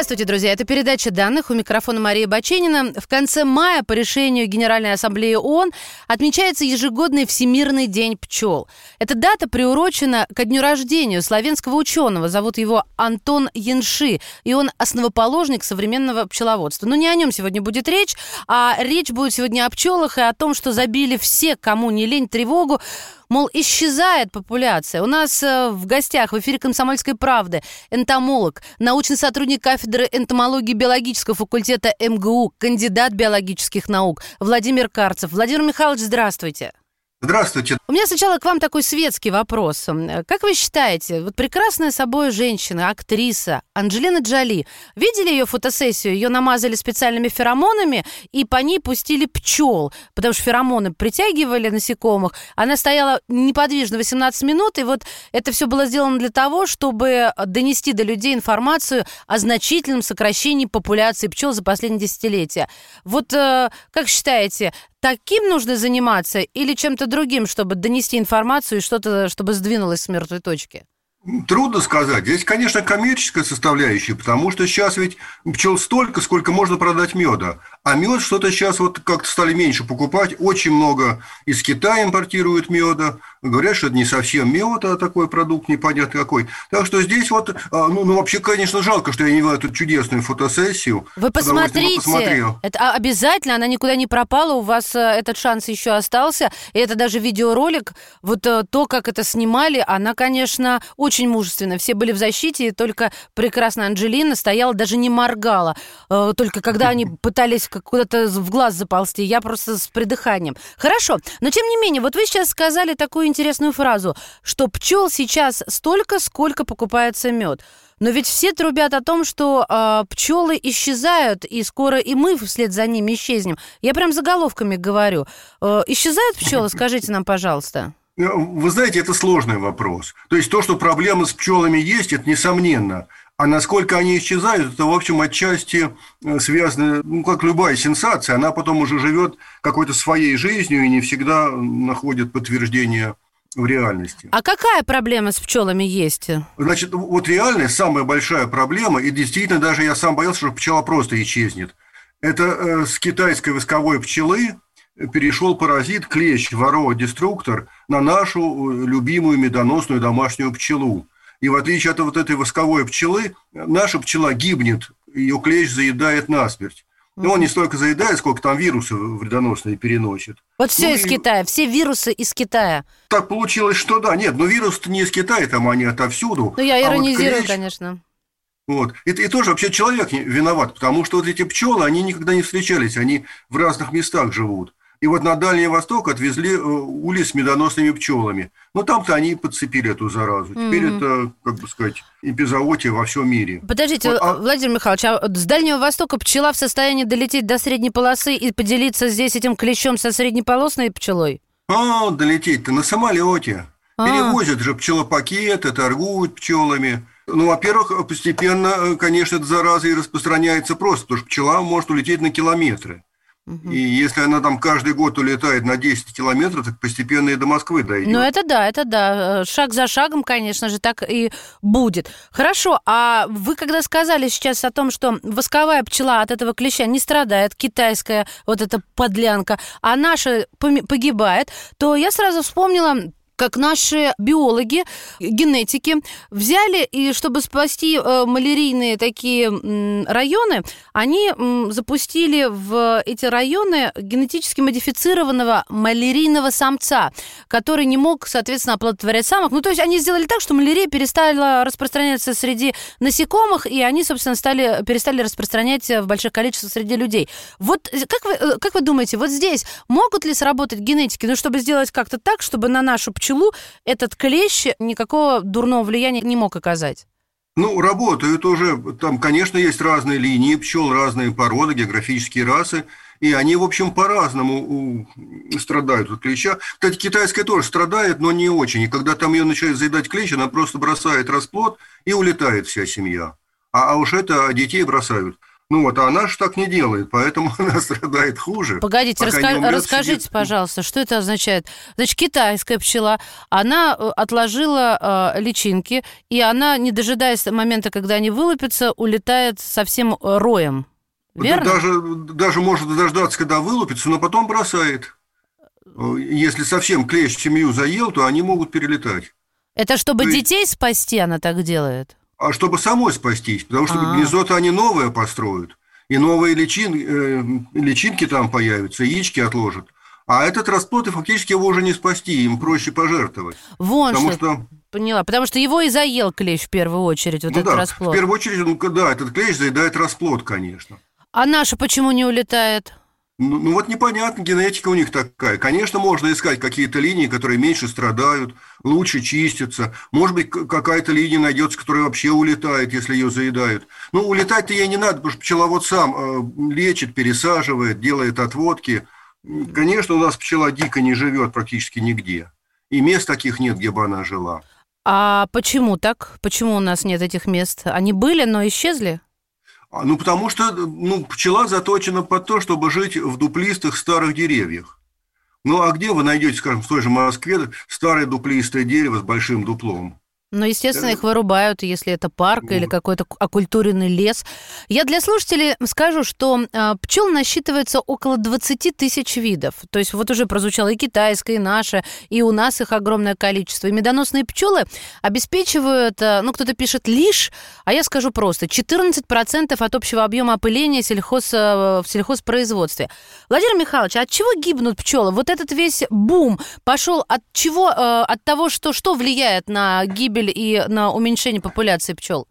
Здравствуйте, друзья. Это передача данных. У микрофона Мария Баченина. В конце мая по решению Генеральной Ассамблеи ООН отмечается ежегодный Всемирный день пчел. Эта дата приурочена ко дню рождения славянского ученого. Зовут его Антон Янши. И он основоположник современного пчеловодства. Но не о нем сегодня будет речь, а речь будет сегодня о пчелах и о том, что забили все, кому не лень, тревогу Мол, исчезает популяция. У нас э, в гостях в эфире «Комсомольской правды» энтомолог, научный сотрудник кафедры энтомологии биологического факультета МГУ, кандидат биологических наук Владимир Карцев. Владимир Михайлович, здравствуйте. Здравствуйте. У меня сначала к вам такой светский вопрос. Как вы считаете, вот прекрасная собой женщина, актриса Анджелина Джоли, видели ее фотосессию? Ее намазали специальными феромонами и по ней пустили пчел, потому что феромоны притягивали насекомых. Она стояла неподвижно 18 минут, и вот это все было сделано для того, чтобы донести до людей информацию о значительном сокращении популяции пчел за последние десятилетия. Вот э, как считаете, таким нужно заниматься или чем-то другим, чтобы донести информацию и что-то, чтобы сдвинулось с мертвой точки? Трудно сказать. Здесь, конечно, коммерческая составляющая, потому что сейчас ведь пчел столько, сколько можно продать меда. А мед что-то сейчас вот как-то стали меньше покупать. Очень много из Китая импортируют меда. Говорят, что это не совсем мед, а такой продукт непонятно какой. Так что здесь вот, а, ну, ну вообще, конечно, жалко, что я не видел эту чудесную фотосессию. Вы посмотрите. Это обязательно, она никуда не пропала, у вас э, этот шанс еще остался. И это даже видеоролик. Вот э, то, как это снимали, она, конечно, очень мужественна. Все были в защите, и только прекрасная Анджелина стояла, даже не моргала. Э, только когда они пытались куда-то в глаз заползти. Я просто с придыханием. Хорошо, но тем не менее, вот вы сейчас сказали такую интересную фразу, что пчел сейчас столько, сколько покупается мед. Но ведь все трубят о том, что э, пчелы исчезают, и скоро и мы вслед за ними исчезнем. Я прям заголовками говорю. Э, исчезают пчелы, скажите нам, пожалуйста. Вы знаете, это сложный вопрос. То есть то, что проблемы с пчелами есть, это несомненно. А насколько они исчезают, это, в общем, отчасти э, связано, ну, как любая сенсация, она потом уже живет какой-то своей жизнью и не всегда находит подтверждение в реальности. А какая проблема с пчелами есть? Значит, вот реальная самая большая проблема, и действительно даже я сам боялся, что пчела просто исчезнет. Это э, с китайской восковой пчелы перешел паразит клещ, ворова, деструктор на нашу э, любимую медоносную домашнюю пчелу. И в отличие от вот этой восковой пчелы, наша пчела гибнет, ее клещ заедает насмерть. Но он не столько заедает, сколько там вирусы вредоносные переносит. Вот все ну, из и... Китая, все вирусы из Китая. Так получилось, что да. Нет, но вирусы не из Китая, там они отовсюду. Ну, я иронизирую, а вот клещ... конечно. Вот. И, и тоже вообще человек виноват, потому что вот эти пчелы, они никогда не встречались, они в разных местах живут. И вот на Дальний Восток отвезли э, улей с медоносными пчелами. Ну, там-то они подцепили эту заразу. Теперь mm-hmm. это, как бы сказать, эпизоотия во всем мире. Подождите, вот, а... Владимир Михайлович, а с Дальнего Востока пчела в состоянии долететь до средней полосы и поделиться здесь этим клещом со среднеполосной пчелой? А, долететь-то на самолете. А. Перевозят же пчелопакеты, торгуют пчелами. Ну, во-первых, постепенно, конечно, эта зараза и распространяется просто, потому что пчела может улететь на километры. И если она там каждый год улетает на 10 километров, так постепенно и до Москвы дойдет. Ну, это да, это да. Шаг за шагом, конечно же, так и будет. Хорошо, а вы когда сказали сейчас о том, что восковая пчела от этого клеща не страдает, китайская вот эта подлянка, а наша погибает, то я сразу вспомнила как наши биологи, генетики взяли и чтобы спасти э, малярийные такие районы, они запустили в эти районы генетически модифицированного малярийного самца, который не мог, соответственно, оплодотворять самок. Ну, то есть они сделали так, что малярия перестала распространяться среди насекомых, и они, собственно, стали, перестали распространять в больших количествах среди людей. Вот э, как вы, э, как вы думаете, вот здесь могут ли сработать генетики, ну, чтобы сделать как-то так, чтобы на нашу пчелу пчелу этот клещ никакого дурного влияния не мог оказать? Ну, работают уже. Там, конечно, есть разные линии пчел, разные породы, географические расы. И они, в общем, по-разному страдают от клеща. Кстати, китайская тоже страдает, но не очень. И когда там ее начинает заедать клещ, она просто бросает расплод и улетает вся семья. А, а уж это детей бросают. Ну вот, а она же так не делает, поэтому она страдает хуже. Погодите, раска... умрет, расскажите, сидит... пожалуйста, что это означает? Значит, китайская пчела, она э, отложила э, личинки, и она, не дожидаясь момента, когда они вылупятся, улетает совсем роем. Верно? Даже, даже может дождаться, когда вылупится, но потом бросает. Если совсем клещ семью заел, то они могут перелетать. Это чтобы То детей спасти она так делает? А чтобы самой спастись, потому что А-а-а. гнездо-то они новое построят. И новые личин, э, личинки там появятся, яички отложат. А этот расплод, и фактически его уже не спасти, им проще пожертвовать. Вон потому что... что... Поняла, потому что его и заел клещ в первую очередь, вот ну, этот да, расплод. в первую очередь, ну, да, этот клещ заедает расплод, конечно. А наша почему не улетает? Ну, ну вот непонятно, генетика у них такая. Конечно, можно искать какие-то линии, которые меньше страдают, лучше чистятся. Может быть, какая-то линия найдется, которая вообще улетает, если ее заедают. Ну, улетать-то ей не надо, потому что пчеловод сам э, лечит, пересаживает, делает отводки. Конечно, у нас пчела дико не живет практически нигде. И мест таких нет, где бы она жила. А почему так? Почему у нас нет этих мест? Они были, но исчезли? А, ну, потому что ну, пчела заточена под то, чтобы жить в дуплистых старых деревьях. Ну, а где вы найдете, скажем, в той же Москве старое дуплистое дерево с большим дуплом? Ну, естественно, их вырубают, если это парк вот. или какой-то оккультуренный лес. Я для слушателей скажу, что э, пчел насчитывается около 20 тысяч видов. То есть вот уже прозвучало и китайское, и наше, и у нас их огромное количество. И медоносные пчелы обеспечивают, э, ну, кто-то пишет лишь, а я скажу просто, 14% от общего объема опыления сельхоз, э, в сельхозпроизводстве. Владимир Михайлович, от чего гибнут пчелы? Вот этот весь бум пошел от чего? Э, от того, что, что влияет на гибель гибель и на уменьшение популяции пчел?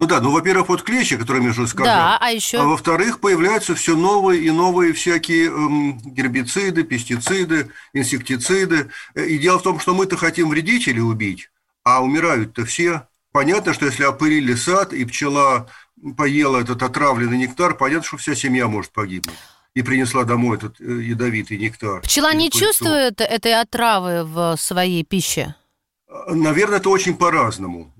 Ну да, ну, во-первых, вот клещи, которые я уже сказал. Да, а еще? А во-вторых, появляются все новые и новые всякие эм, гербициды, пестициды, инсектициды. И дело в том, что мы-то хотим вредителей убить, а умирают-то все. Понятно, что если опылили сад, и пчела поела этот отравленный нектар, понятно, что вся семья может погибнуть и принесла домой этот э, ядовитый нектар. Пчела не чувствует этой отравы в своей пище? Наверное, это очень по-разному.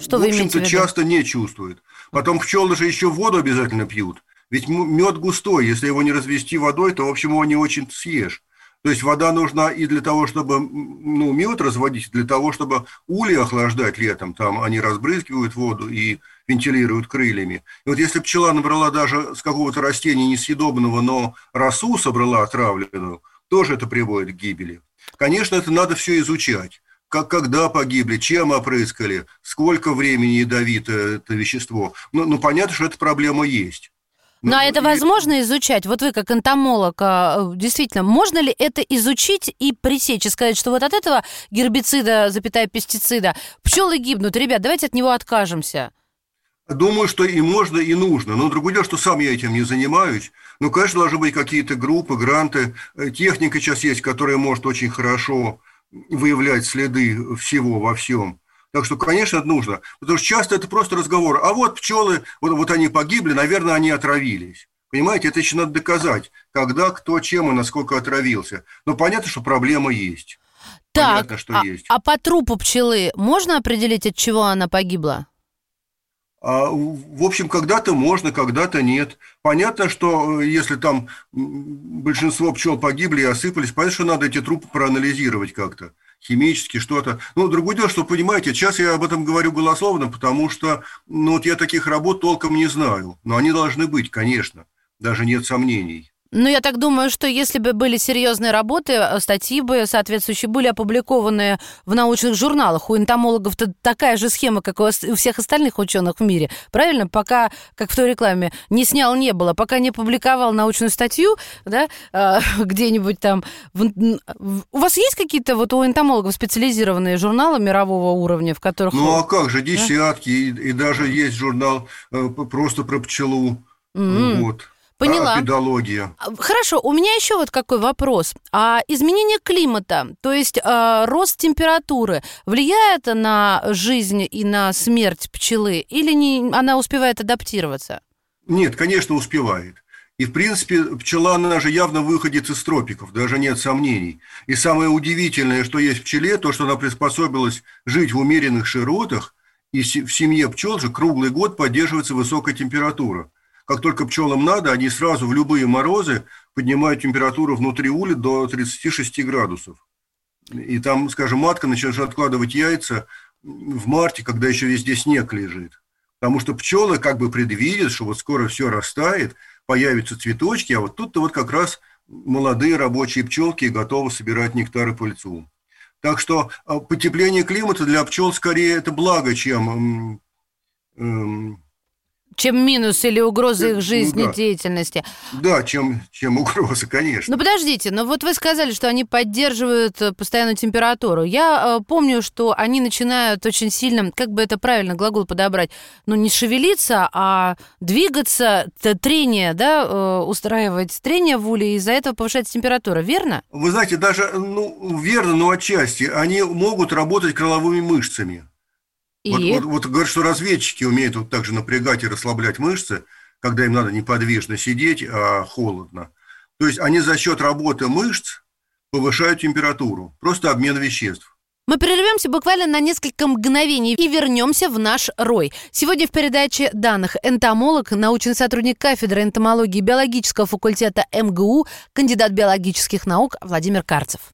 Что в общем-то, часто не чувствует. Потом пчелы же еще воду обязательно пьют. Ведь мед густой, если его не развести водой, то, в общем, его не очень съешь. То есть вода нужна и для того, чтобы ну, мед разводить, для того, чтобы ули охлаждать летом. Там они разбрызгивают воду и вентилируют крыльями. И вот если пчела набрала даже с какого-то растения несъедобного, но росу собрала отравленную, тоже это приводит к гибели. Конечно, это надо все изучать как, когда погибли, чем опрыскали, сколько времени ядовито это вещество. Ну, ну понятно, что эта проблема есть. Ну, а это возможно изучать? Вот вы как энтомолог, а, действительно, можно ли это изучить и пресечь, и сказать, что вот от этого гербицида, запятая пестицида, пчелы гибнут, ребят, давайте от него откажемся? Думаю, что и можно, и нужно. Но другое дело, что сам я этим не занимаюсь. Ну, конечно, должны быть какие-то группы, гранты. Э, техника сейчас есть, которая может очень хорошо выявлять следы всего во всем. Так что, конечно, это нужно. Потому что часто это просто разговор. А вот пчелы, вот, вот они погибли, наверное, они отравились. Понимаете, это еще надо доказать, когда, кто, чем и насколько отравился. Но понятно, что проблема есть. Так, понятно, что а, есть. а по трупу пчелы можно определить, от чего она погибла? А, в общем, когда-то можно, когда-то нет. Понятно, что э, если там большинство пчел погибли и осыпались, понятно, что надо эти трупы проанализировать как-то химически что-то. Ну, другое дело, что, понимаете, сейчас я об этом говорю голословно, потому что, ну, вот я таких работ толком не знаю. Но они должны быть, конечно, даже нет сомнений. Ну, я так думаю, что если бы были серьезные работы, э, статьи бы соответствующие были опубликованы в научных журналах. У энтомологов-то такая же схема, как у всех остальных ученых в мире. Правильно? Пока, как в той рекламе, не снял, не было. Пока не публиковал научную статью, да, э, где-нибудь там... У вас есть какие-то вот у энтомологов специализированные журналы мирового уровня, в которых... Ну, а как же, десятки, да? и, и даже есть журнал э, просто про пчелу. Mm-hmm. Вот. Поняла. А, педология. Хорошо, у меня еще вот какой вопрос. А изменение климата, то есть э, рост температуры, влияет на жизнь и на смерть пчелы или не, она успевает адаптироваться? Нет, конечно, успевает. И, в принципе, пчела, она же явно выходит из тропиков, даже нет сомнений. И самое удивительное, что есть в пчеле, то, что она приспособилась жить в умеренных широтах, и в семье пчел же круглый год поддерживается высокая температура. Как только пчелам надо, они сразу в любые морозы поднимают температуру внутри ули до 36 градусов. И там, скажем, матка начнет откладывать яйца в марте, когда еще везде снег лежит. Потому что пчелы как бы предвидят, что вот скоро все растает, появятся цветочки, а вот тут-то вот как раз молодые рабочие пчелки готовы собирать нектар и пыльцу. Так что а, потепление климата для пчел скорее это благо, чем чем минус или угроза их жизнедеятельности. Ну, да. да, чем, чем угроза, конечно. Ну, подождите, но вот вы сказали, что они поддерживают э, постоянную температуру. Я э, помню, что они начинают очень сильно, как бы это правильно глагол подобрать, ну, не шевелиться, а двигаться, трение, да, э, устраивать трение в уле, и из-за этого повышается температура, верно? Вы знаете, даже, ну, верно, но отчасти. Они могут работать крыловыми мышцами. И? Вот, вот, вот говорят, что разведчики умеют вот так же напрягать и расслаблять мышцы, когда им надо неподвижно сидеть, а холодно. То есть они за счет работы мышц повышают температуру, просто обмен веществ. Мы прервемся буквально на несколько мгновений и вернемся в наш рой. Сегодня в передаче данных энтомолог, научный сотрудник кафедры энтомологии биологического факультета МГУ, кандидат биологических наук Владимир Карцев.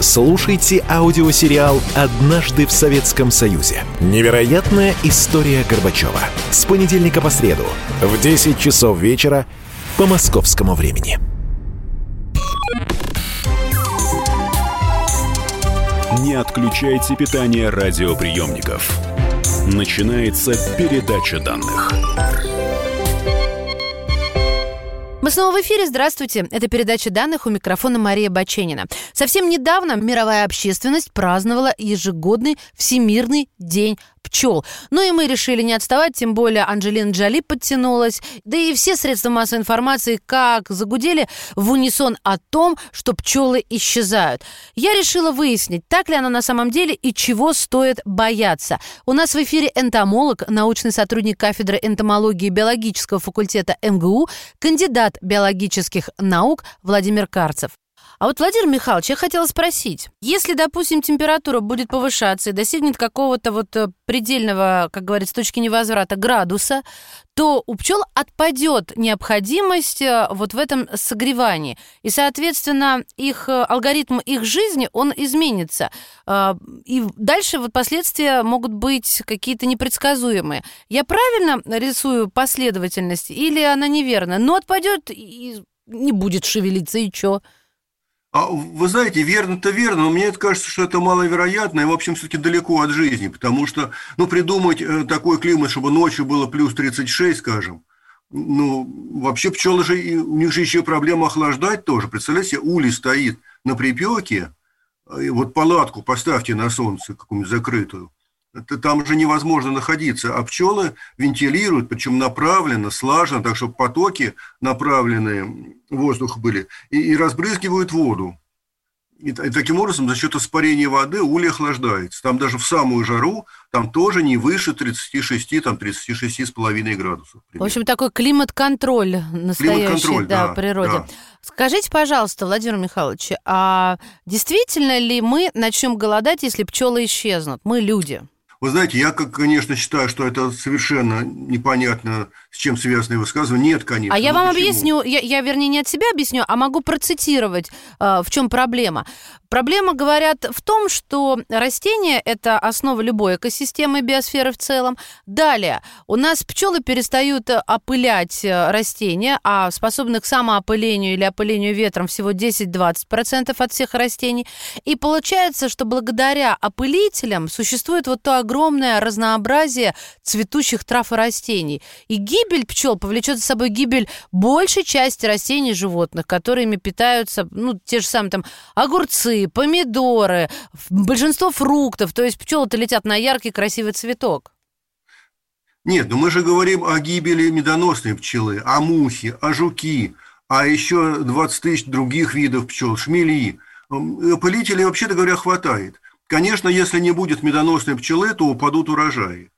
Слушайте аудиосериал «Однажды в Советском Союзе». Невероятная история Горбачева. С понедельника по среду в 10 часов вечера по московскому времени. Не отключайте питание радиоприемников. Начинается передача данных. Мы снова в эфире. Здравствуйте. Это передача данных у микрофона Мария Баченина. Совсем недавно мировая общественность праздновала ежегодный Всемирный день пчел. Ну и мы решили не отставать, тем более Анджелина Джоли подтянулась. Да и все средства массовой информации как загудели в унисон о том, что пчелы исчезают. Я решила выяснить, так ли оно на самом деле и чего стоит бояться. У нас в эфире энтомолог, научный сотрудник кафедры энтомологии биологического факультета МГУ, кандидат биологических наук Владимир Карцев. А вот, Владимир Михайлович, я хотела спросить, если, допустим, температура будет повышаться и достигнет какого-то вот э, предельного, как говорится, точки невозврата градуса, то у пчел отпадет необходимость э, вот в этом согревании. И, соответственно, их э, алгоритм их жизни, он изменится. И дальше вот последствия могут быть какие-то непредсказуемые. Я правильно рисую последовательность или она неверна? Но отпадет и не будет шевелиться, и что? А вы знаете, верно-то верно, но мне кажется, что это маловероятно и, в общем, все-таки далеко от жизни, потому что, ну, придумать э, такой климат, чтобы ночью было плюс 36, скажем, ну, вообще пчелы же, у них же еще проблема охлаждать тоже. Представляете, улей стоит на припеке, и вот палатку поставьте на солнце какую-нибудь закрытую, это, там же невозможно находиться, а пчелы вентилируют, причем направленно, слаженно, так чтобы потоки направленные воздух были, и, и разбрызгивают воду. И, и таким образом, за счет испарения воды улей охлаждается. Там даже в самую жару, там тоже не выше 36, там 36,5 градусов. Примерно. В общем, такой климат-контроль настоящий климат да, да, в природе. Да. Скажите, пожалуйста, Владимир Михайлович, а действительно ли мы начнем голодать, если пчелы исчезнут? Мы люди. Вы знаете, я, конечно, считаю, что это совершенно непонятно, с чем связаны высказывания. Нет, конечно. А я вам почему? объясню, я, я, вернее, не от себя объясню, а могу процитировать, э, в чем проблема. Проблема, говорят, в том, что растения – это основа любой экосистемы биосферы в целом. Далее, у нас пчелы перестают опылять э, растения, а способны к самоопылению или опылению ветром всего 10-20% от всех растений. И получается, что благодаря опылителям существует вот то огромное огромное разнообразие цветущих трав и растений. И гибель пчел повлечет за собой гибель большей части растений и животных, которыми питаются, ну, те же самые там огурцы, помидоры, большинство фруктов. То есть пчелы-то летят на яркий красивый цветок. Нет, но мы же говорим о гибели медоносной пчелы, о мухе, о жуки, а еще 20 тысяч других видов пчел, шмели. Опылителей, вообще-то говоря, хватает. Конечно, если не будет медоносной пчелы, то упадут урожаи.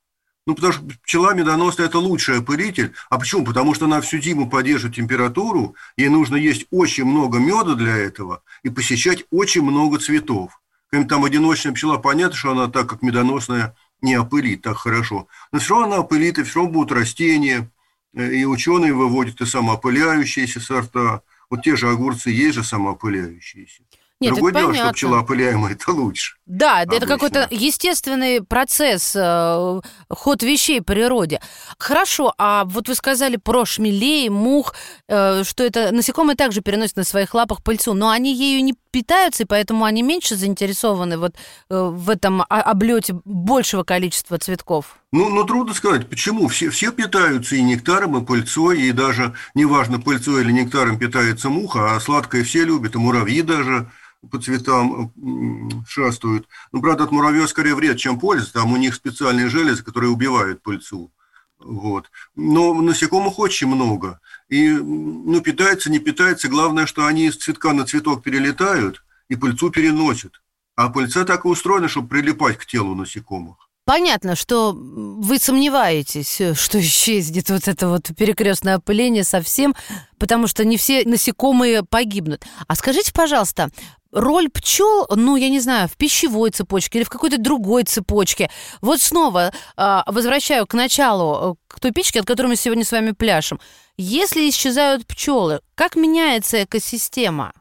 Ну, потому что пчела медоносная – это лучший опылитель. А почему? Потому что она всю зиму поддерживает температуру, ей нужно есть очень много меда для этого и посещать очень много цветов. Какая-нибудь там одиночная пчела, понятно, что она так, как медоносная, не опылит так хорошо. Но все равно она опылит, и все равно будут растения, э, и ученые выводят и самоопыляющиеся сорта. Вот те же огурцы есть же самоопыляющиеся. Нет, Другое это дело, понятно. что пчела опыляемая – это лучше. Да, это Обычно. какой-то естественный процесс, э, ход вещей в природе. Хорошо, а вот вы сказали про шмелей, мух, э, что это насекомые также переносят на своих лапах пыльцу, но они ею не питаются, и поэтому они меньше заинтересованы вот э, в этом облете большего количества цветков. Ну, ну, трудно сказать, почему. Все, все питаются и нектаром, и пыльцой, и даже, неважно, пыльцой или нектаром питается муха, а сладкое все любят, и муравьи даже по цветам м, шастают. Ну, правда, от муравьев скорее вред, чем польза. Там у них специальные железы, которые убивают пыльцу. Вот. Но насекомых очень много. И, ну, питается, не питается. Главное, что они с цветка на цветок перелетают и пыльцу переносят. А пыльца так и устроена, чтобы прилипать к телу насекомых. Понятно, что вы сомневаетесь, э, что исчезнет вот это вот перекрестное опыление совсем, потому что не все насекомые погибнут. А скажите, пожалуйста, роль пчел, ну, я не знаю, в пищевой цепочке или в какой-то другой цепочке. Вот снова э, возвращаю к началу, э, к той печке, от которой мы сегодня с вами пляшем. Если исчезают пчелы, как меняется экосистема?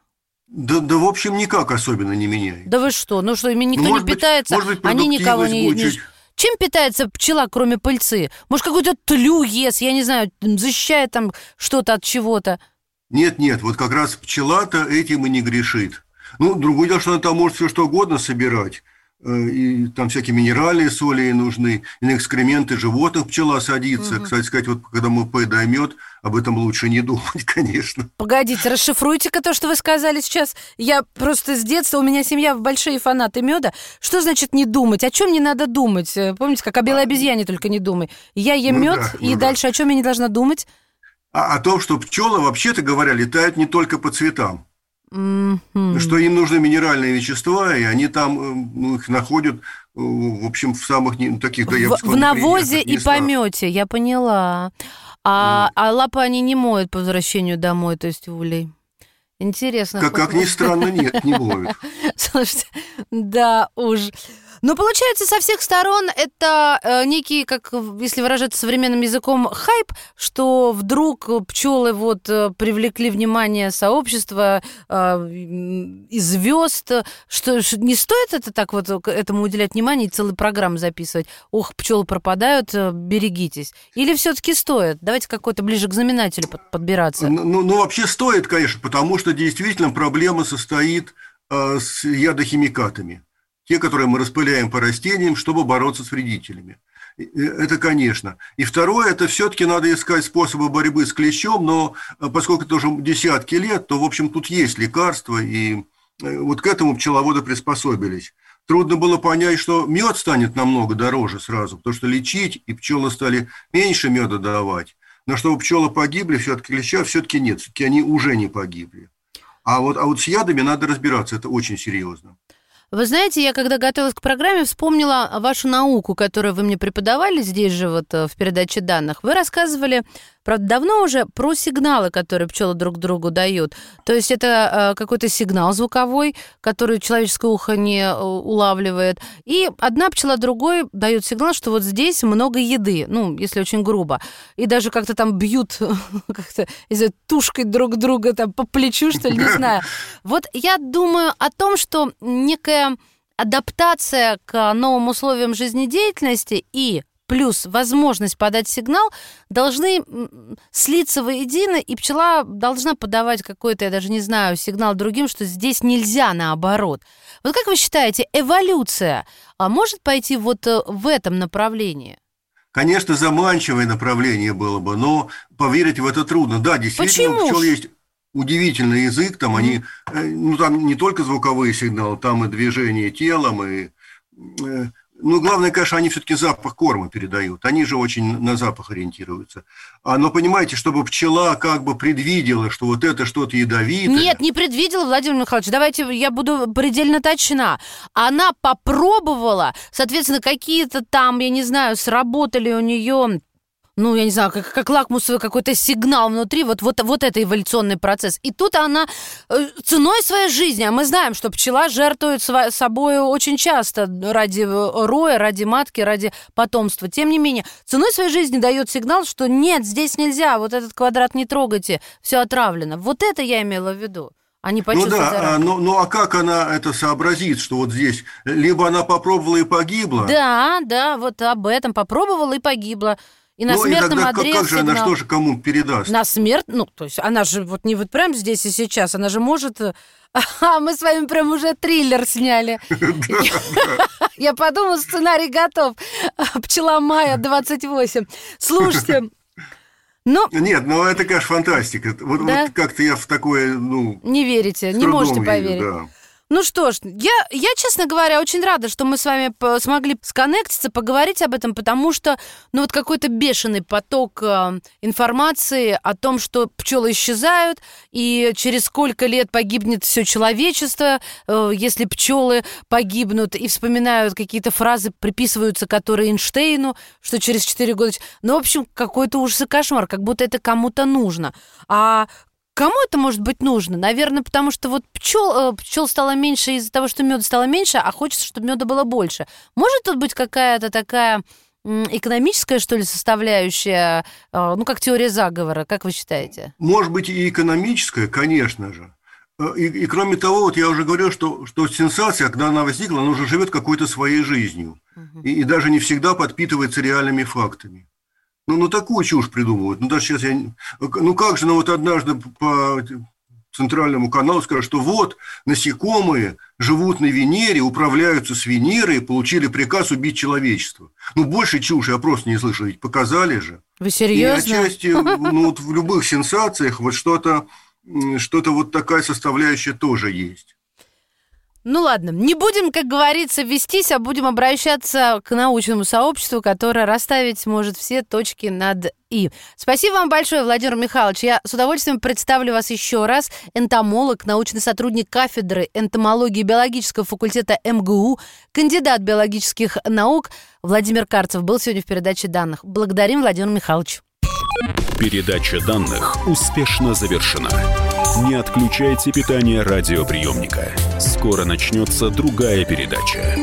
Да, да, в общем, никак особенно не меняет. Да вы что? Ну что, ими никто может не быть- питается, может быть, они никого не... не- Чем питается пчела, кроме пыльцы? Может, какую-то тлю ест, я не знаю, защищает там что-то от чего-то? Нет, нет, вот как раз пчела-то этим и не грешит. Ну, другое дело, что она там может все что угодно собирать. Э, И там всякие минеральные соли ей нужны, и на экскременты животных пчела садится. Кстати сказать, вот когда мы поедаем мед, об этом лучше не думать, конечно. Погодите, расшифруйте-ка то, что вы сказали сейчас. Я просто с детства, у меня семья большие фанаты меда. Что значит не думать? О чем не надо думать? Э, Помните, как о белой обезьяне только не думай. Я ем Ну мед, да, и ну да. дальше о чем я не должна думать? А о том, что пчелы, вообще-то говоря, летают не только по цветам. Мгм. Что им нужны минеральные вещества, и они там э, ну, их находят, э, в общем, в самых не- таких, да, я бы В, сказал, в навозе и помете, я поняла. А, а лапы они не моют по возвращению домой, то есть улей. Интересно. Как, как ни странно, нет, не моют. Слушайте, да уж. Ну, получается, со всех сторон это э, некий, как если выражаться современным языком, хайп, что вдруг пчелы вот э, привлекли внимание сообщества э, и звезд, что ш- не стоит это так вот этому уделять внимание и целые программы записывать. Ох, пчелы пропадают, э, берегитесь. Или все-таки стоит? Давайте какой-то ближе к знаменателю под- подбираться. Ну, ну, ну, вообще стоит, конечно, потому что действительно проблема состоит э, с ядохимикатами. Те, которые мы распыляем по растениям, чтобы бороться с вредителями. И Это, конечно. И второе, это все-таки надо искать способы борьбы с клещом, но э, поскольку это уже десятки лет, то, в общем, тут есть лекарства, и э, вот к этому пчеловоды приспособились. Трудно было понять, что мед станет намного дороже сразу, потому что лечить, и пчелы стали меньше меда давать. Но чтобы пчелы погибли, все-таки клеща все-таки нет, все-таки они уже не погибли. А вот, а вот с ядами надо разбираться, это очень серьезно. Вы знаете, я когда готовилась к программе, вспомнила вашу науку, которую вы мне преподавали здесь же вот э, в передаче данных. Вы рассказывали, правда, давно уже про сигналы, которые пчелы друг другу дают. То есть это э, какой-то сигнал звуковой, который человеческое ухо не э, улавливает. И одна пчела другой дает сигнал, что вот здесь много еды, ну, если очень грубо. И даже как-то там бьют как-то из-за тушкой друг друга там по плечу, что ли, не знаю. Вот я думаю о том, что некая адаптация к новым условиям жизнедеятельности и плюс возможность подать сигнал должны слиться воедино, и пчела должна подавать какой-то, я даже не знаю, сигнал другим, что здесь нельзя наоборот. Вот как вы считаете, эволюция а может пойти вот э, в этом направлении? Конечно, заманчивое направление было бы, но поверить в это трудно. Да, действительно, Почему? у пчел есть удивительный язык, там они, э, ну там не только звуковые сигналы, там и движение телом, и э, ну, главное, конечно, они все-таки запах корма передают. Они же очень на запах ориентируются. А, но понимаете, чтобы пчела как бы предвидела, что вот это что-то ядовитое. Нет, не предвидела, Владимир Михайлович. Давайте я буду предельно точна. Она попробовала, соответственно, какие-то там, я не знаю, сработали у нее ну, я не знаю, как, как лакмусовый какой-то сигнал внутри, вот, вот, вот это эволюционный процесс. И тут она э, ценой своей жизни, а мы знаем, что пчела жертвует сво- собой очень часто ради э, роя, ради матки, ради потомства. Тем не менее, ценой своей жизни дает сигнал, что нет, здесь нельзя, вот этот квадрат не трогайте, все отравлено. Вот это я имела в виду. А не ну да, а, ну, ну а как она это сообразит, что вот здесь либо она попробовала и погибла? Да, да, вот об этом попробовала и погибла. И на ну, смертном и тогда, одре как же она что же кому передаст? На смерть, ну, то есть она же вот не вот прям здесь и сейчас, она же может... Э, а, мы с вами прям уже триллер сняли. Я подумала, сценарий готов. Пчела Майя 28. Слушайте, ну, Нет, ну это, конечно, фантастика. Вот, да? вот как-то я в такое, ну... Не верите, не можете поверить. Верю, да. Ну что ж, я, я, честно говоря, очень рада, что мы с вами смогли сконнектиться, поговорить об этом, потому что, ну вот какой-то бешеный поток э, информации о том, что пчелы исчезают, и через сколько лет погибнет все человечество, э, если пчелы погибнут, и вспоминают какие-то фразы, приписываются которые Эйнштейну, что через 4 года... Ну, в общем, какой-то ужас и кошмар, как будто это кому-то нужно. А Кому это может быть нужно? Наверное, потому что вот пчел, э, пчел стало меньше из-за того, что меда стало меньше, а хочется, чтобы меда было больше. Может тут быть какая-то такая экономическая, что ли, составляющая, э, ну, как теория заговора, как вы считаете? Может быть, и экономическая, конечно же. Э, и, и кроме того, вот я уже говорил, что, что сенсация, когда она возникла, она уже живет какой-то своей жизнью. Угу. И, и даже не всегда подпитывается реальными фактами. Ну, ну такую чушь придумывают. Ну, даже сейчас я... Ну, как же, ну, вот однажды по центральному каналу скажут, что вот насекомые живут на Венере, управляются с Венерой и получили приказ убить человечество. Ну, больше чушь я просто не слышал, ведь показали же. Вы серьезно? И отчасти, ну, вот в любых сенсациях вот что-то что-то вот такая составляющая тоже есть. Ну ладно, не будем, как говорится, вестись, а будем обращаться к научному сообществу, которое расставить может все точки над «и». Спасибо вам большое, Владимир Михайлович. Я с удовольствием представлю вас еще раз. Энтомолог, научный сотрудник кафедры энтомологии биологического факультета МГУ, кандидат биологических наук Владимир Карцев был сегодня в передаче данных. Благодарим, Владимир Михайлович. Передача данных успешно завершена. Не отключайте питание радиоприемника. Скоро начнется другая передача.